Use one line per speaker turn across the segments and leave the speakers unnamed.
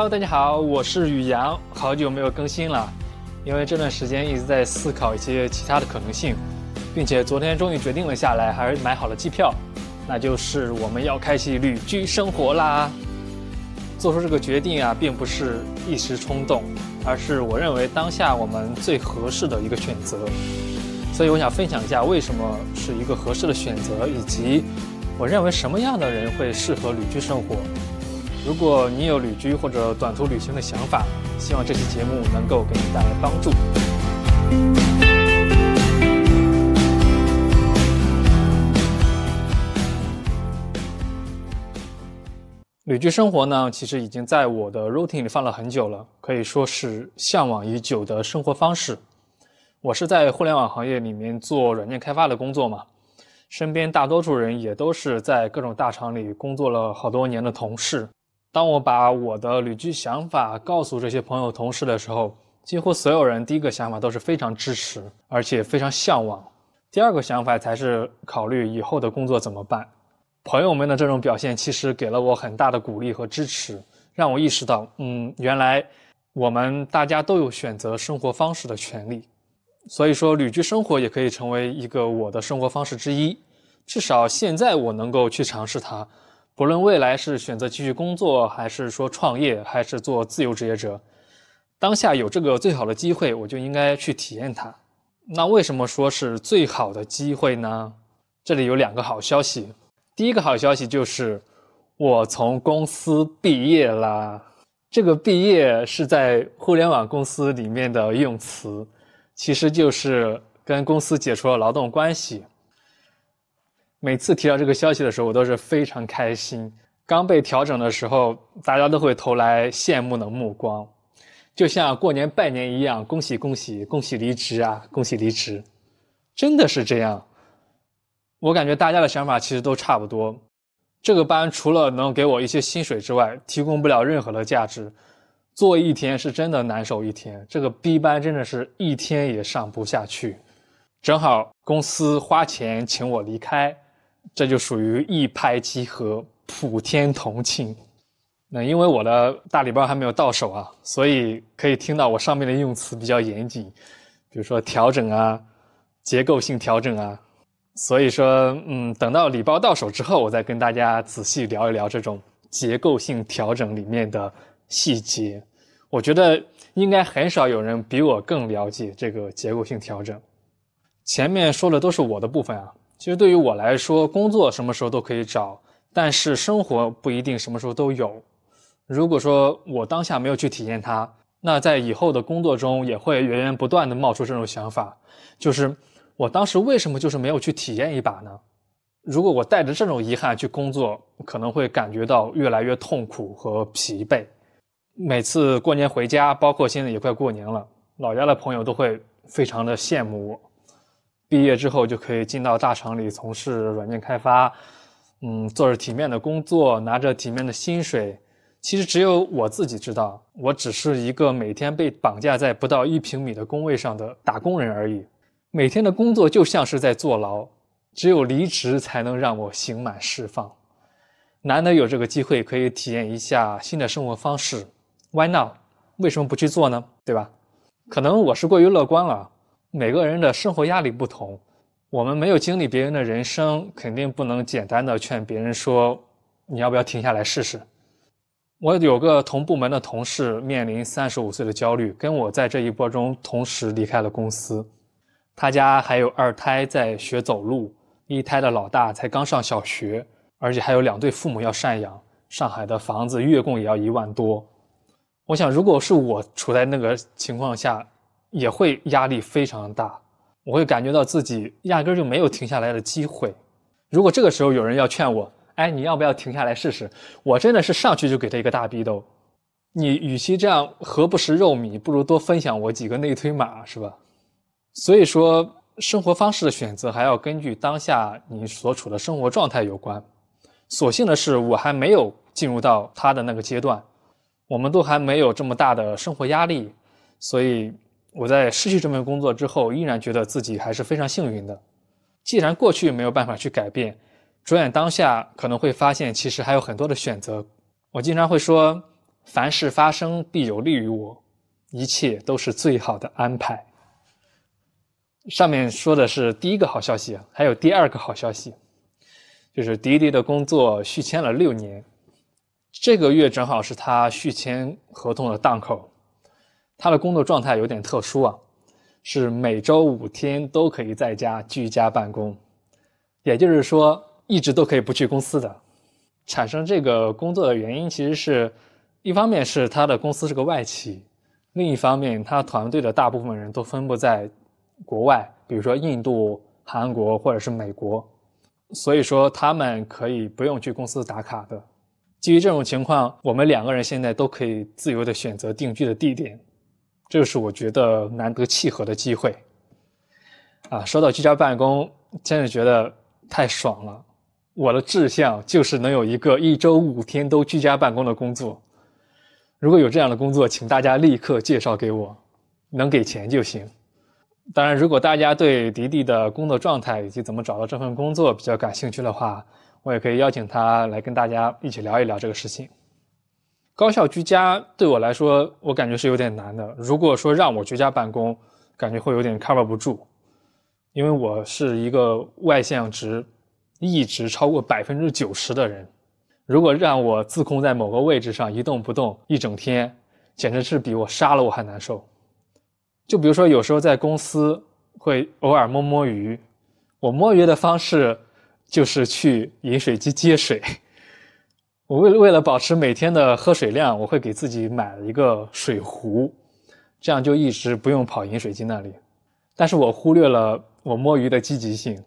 Hello，大家好，我是宇阳，好久没有更新了，因为这段时间一直在思考一些其他的可能性，并且昨天终于决定了下来，还是买好了机票，那就是我们要开启旅居生活啦。做出这个决定啊，并不是一时冲动，而是我认为当下我们最合适的一个选择。所以我想分享一下为什么是一个合适的选择，以及我认为什么样的人会适合旅居生活。如果你有旅居或者短途旅行的想法，希望这期节目能够给你带来帮助。旅居生活呢，其实已经在我的 routine 里放了很久了，可以说是向往已久的生活方式。我是在互联网行业里面做软件开发的工作嘛，身边大多数人也都是在各种大厂里工作了好多年的同事。当我把我的旅居想法告诉这些朋友、同事的时候，几乎所有人第一个想法都是非常支持，而且非常向往。第二个想法才是考虑以后的工作怎么办。朋友们的这种表现其实给了我很大的鼓励和支持，让我意识到，嗯，原来我们大家都有选择生活方式的权利。所以说，旅居生活也可以成为一个我的生活方式之一。至少现在我能够去尝试它。不论未来是选择继续工作，还是说创业，还是做自由职业者，当下有这个最好的机会，我就应该去体验它。那为什么说是最好的机会呢？这里有两个好消息。第一个好消息就是我从公司毕业啦。这个毕业是在互联网公司里面的用词，其实就是跟公司解除了劳动关系。每次提到这个消息的时候，我都是非常开心。刚被调整的时候，大家都会投来羡慕的目光，就像过年拜年一样，恭喜恭喜，恭喜离职啊，恭喜离职，真的是这样。我感觉大家的想法其实都差不多。这个班除了能给我一些薪水之外，提供不了任何的价值。做一天是真的难受一天，这个 B 班真的是一天也上不下去。正好公司花钱请我离开。这就属于一拍即合，普天同庆。那因为我的大礼包还没有到手啊，所以可以听到我上面的用词比较严谨，比如说调整啊，结构性调整啊。所以说，嗯，等到礼包到手之后，我再跟大家仔细聊一聊这种结构性调整里面的细节。我觉得应该很少有人比我更了解这个结构性调整。前面说的都是我的部分啊。其实对于我来说，工作什么时候都可以找，但是生活不一定什么时候都有。如果说我当下没有去体验它，那在以后的工作中也会源源不断的冒出这种想法，就是我当时为什么就是没有去体验一把呢？如果我带着这种遗憾去工作，可能会感觉到越来越痛苦和疲惫。每次过年回家，包括现在也快过年了，老家的朋友都会非常的羡慕我。毕业之后就可以进到大厂里从事软件开发，嗯，做着体面的工作，拿着体面的薪水。其实只有我自己知道，我只是一个每天被绑架在不到一平米的工位上的打工人而已。每天的工作就像是在坐牢，只有离职才能让我刑满释放。难得有这个机会可以体验一下新的生活方式，Why not？为什么不去做呢？对吧？可能我是过于乐观了。每个人的生活压力不同，我们没有经历别人的人生，肯定不能简单的劝别人说你要不要停下来试试。我有个同部门的同事面临三十五岁的焦虑，跟我在这一波中同时离开了公司。他家还有二胎在学走路，一胎的老大才刚上小学，而且还有两对父母要赡养。上海的房子月供也要一万多。我想，如果是我处在那个情况下，也会压力非常大，我会感觉到自己压根就没有停下来的机会。如果这个时候有人要劝我，哎，你要不要停下来试试？我真的是上去就给他一个大逼斗。你与其这样何不食肉糜，不如多分享我几个内推码，是吧？所以说，生活方式的选择还要根据当下你所处的生活状态有关。所幸的是，我还没有进入到他的那个阶段，我们都还没有这么大的生活压力，所以。我在失去这份工作之后，依然觉得自己还是非常幸运的。既然过去没有办法去改变，转眼当下可能会发现，其实还有很多的选择。我经常会说，凡事发生必有利于我，一切都是最好的安排。上面说的是第一个好消息，还有第二个好消息，就是迪迪的工作续签了六年，这个月正好是他续签合同的档口。他的工作状态有点特殊啊，是每周五天都可以在家居家办公，也就是说一直都可以不去公司的。产生这个工作的原因，其实是一方面是他的公司是个外企，另一方面他团队的大部分人都分布在。国外，比如说印度、韩国或者是美国，所以说他们可以不用去公司打卡的。基于这种情况，我们两个人现在都可以自由的选择定居的地点，这个是我觉得难得契合的机会。啊，说到居家办公，真的觉得太爽了。我的志向就是能有一个一周五天都居家办公的工作。如果有这样的工作，请大家立刻介绍给我，能给钱就行。当然，如果大家对迪迪的工作状态以及怎么找到这份工作比较感兴趣的话，我也可以邀请他来跟大家一起聊一聊这个事情。高效居家对我来说，我感觉是有点难的。如果说让我居家办公，感觉会有点 cover 不住，因为我是一个外向值一直超过百分之九十的人。如果让我自控在某个位置上一动不动一整天，简直是比我杀了我还难受。就比如说，有时候在公司会偶尔摸摸鱼，我摸鱼的方式就是去饮水机接水。我为为了保持每天的喝水量，我会给自己买一个水壶，这样就一直不用跑饮水机那里。但是我忽略了我摸鱼的积极性，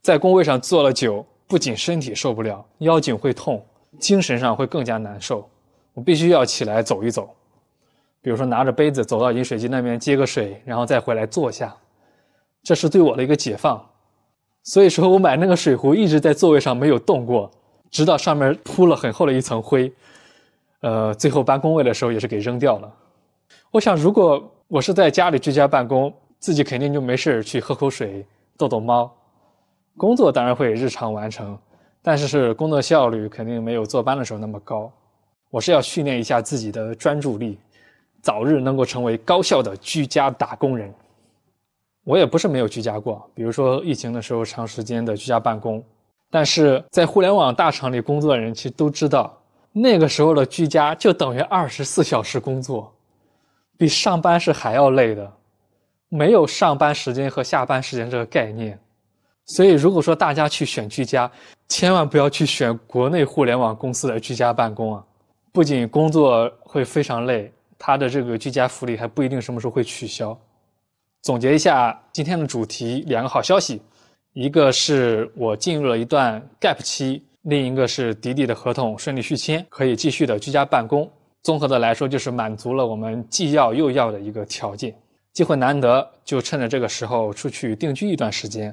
在工位上坐了久，不仅身体受不了，腰颈会痛，精神上会更加难受。我必须要起来走一走。比如说拿着杯子走到饮水机那边接个水，然后再回来坐下，这是对我的一个解放。所以说我买那个水壶一直在座位上没有动过，直到上面铺了很厚的一层灰，呃，最后搬工位的时候也是给扔掉了。我想，如果我是在家里居家办公，自己肯定就没事去喝口水、逗逗猫，工作当然会日常完成，但是是工作效率肯定没有坐班的时候那么高。我是要训练一下自己的专注力。早日能够成为高效的居家打工人。我也不是没有居家过，比如说疫情的时候长时间的居家办公。但是在互联网大厂里工作的人其实都知道，那个时候的居家就等于二十四小时工作，比上班是还要累的，没有上班时间和下班时间这个概念。所以如果说大家去选居家，千万不要去选国内互联网公司的居家办公啊，不仅工作会非常累。他的这个居家福利还不一定什么时候会取消。总结一下今天的主题，两个好消息，一个是我进入了一段 gap 期，另一个是迪迪的合同顺利续签，可以继续的居家办公。综合的来说，就是满足了我们既要又要的一个条件。机会难得，就趁着这个时候出去定居一段时间，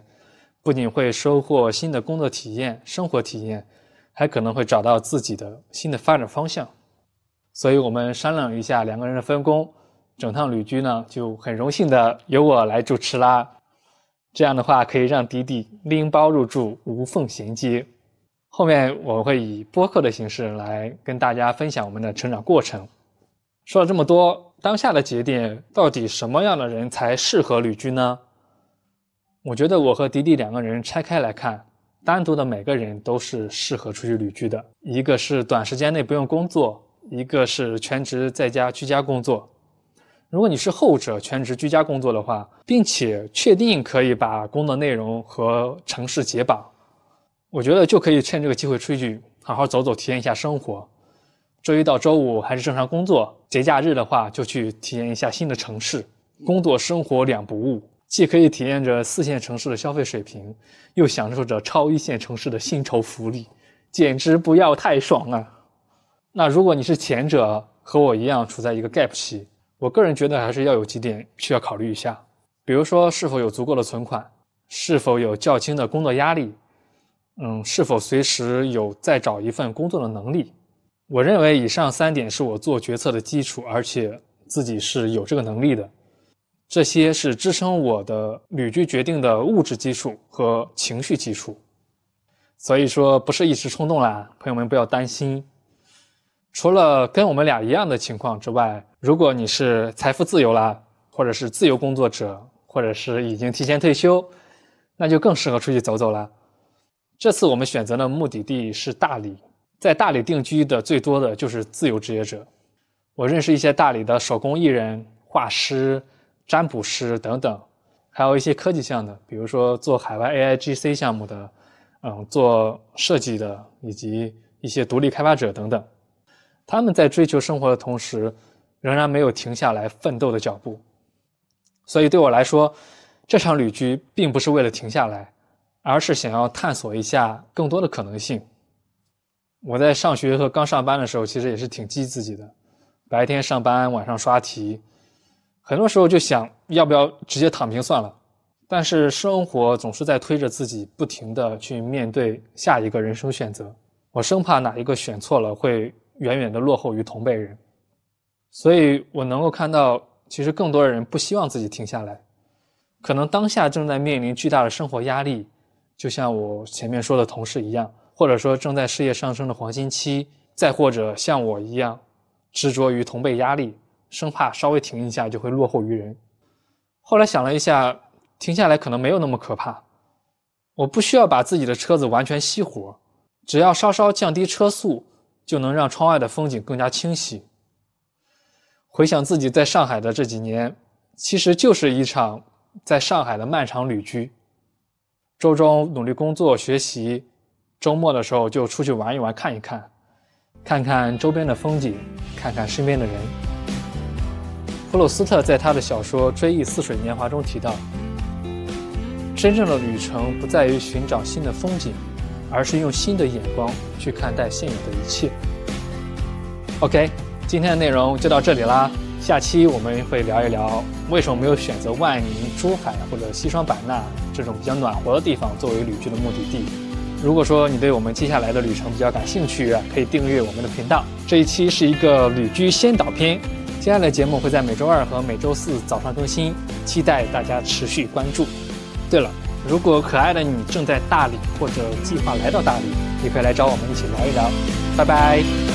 不仅会收获新的工作体验、生活体验，还可能会找到自己的新的发展方向。所以我们商量一下两个人的分工，整趟旅居呢就很荣幸的由我来主持啦。这样的话可以让迪迪拎包入住，无缝衔接。后面我会以播客的形式来跟大家分享我们的成长过程。说了这么多，当下的节点到底什么样的人才适合旅居呢？我觉得我和迪迪两个人拆开来看，单独的每个人都是适合出去旅居的。一个是短时间内不用工作。一个是全职在家居家工作，如果你是后者全职居家工作的话，并且确定可以把工作内容和城市解绑，我觉得就可以趁这个机会出去好好走走，体验一下生活。周一到周五还是正常工作，节假日的话就去体验一下新的城市，工作生活两不误，既可以体验着四线城市的消费水平，又享受着超一线城市的薪酬福利，简直不要太爽啊！那如果你是前者，和我一样处在一个 gap 期，我个人觉得还是要有几点需要考虑一下，比如说是否有足够的存款，是否有较轻的工作压力，嗯，是否随时有再找一份工作的能力。我认为以上三点是我做决策的基础，而且自己是有这个能力的，这些是支撑我的旅居决定的物质基础和情绪基础。所以说不是一时冲动啦，朋友们不要担心。除了跟我们俩一样的情况之外，如果你是财富自由啦，或者是自由工作者，或者是已经提前退休，那就更适合出去走走了。这次我们选择的目的地是大理，在大理定居的最多的就是自由职业者。我认识一些大理的手工艺人、画师、占卜师等等，还有一些科技项的，比如说做海外 AIGC 项目的，嗯，做设计的，以及一些独立开发者等等。他们在追求生活的同时，仍然没有停下来奋斗的脚步。所以对我来说，这场旅居并不是为了停下来，而是想要探索一下更多的可能性。我在上学和刚上班的时候，其实也是挺激自己的，白天上班，晚上刷题，很多时候就想要不要直接躺平算了。但是生活总是在推着自己，不停的去面对下一个人生选择。我生怕哪一个选错了，会远远的落后于同辈人。所以我能够看到。其实更多的人不希望自己停下来，可能当下正在面临巨大的生活压力，就像我前面说的同事一样，或者说正在事业上升的黄金期，再或者像我一样执着于同辈压力，生怕稍微停一下就会落后于人。后来想了一下，停下来可能没有那么可怕，我不需要把自己的车子完全熄火，只要稍稍降低车速，就能让窗外的风景更加清晰。回想自己在上海的这几年，其实就是一场在上海的漫长旅居。周中努力工作学习，周末的时候就出去玩一玩、看一看，看看周边的风景，看看身边的人。普鲁斯特在他的小说《追忆似水年华》中提到，真正的旅程不在于寻找新的风景，而是用新的眼光去看待现有的一切。OK。今天的内容就到这里啦，下期我们会聊一聊为什么没有选择万宁、珠海或者西双版纳这种比较暖和的地方作为旅居的目的地。如果说你对我们接下来的旅程比较感兴趣，可以订阅我们的频道。这一期是一个旅居先导片，接下来的节目会在每周二和每周四早上更新，期待大家持续关注。对了，如果可爱的你正在大理或者计划来到大理，也可以来找我们一起聊一聊。拜拜。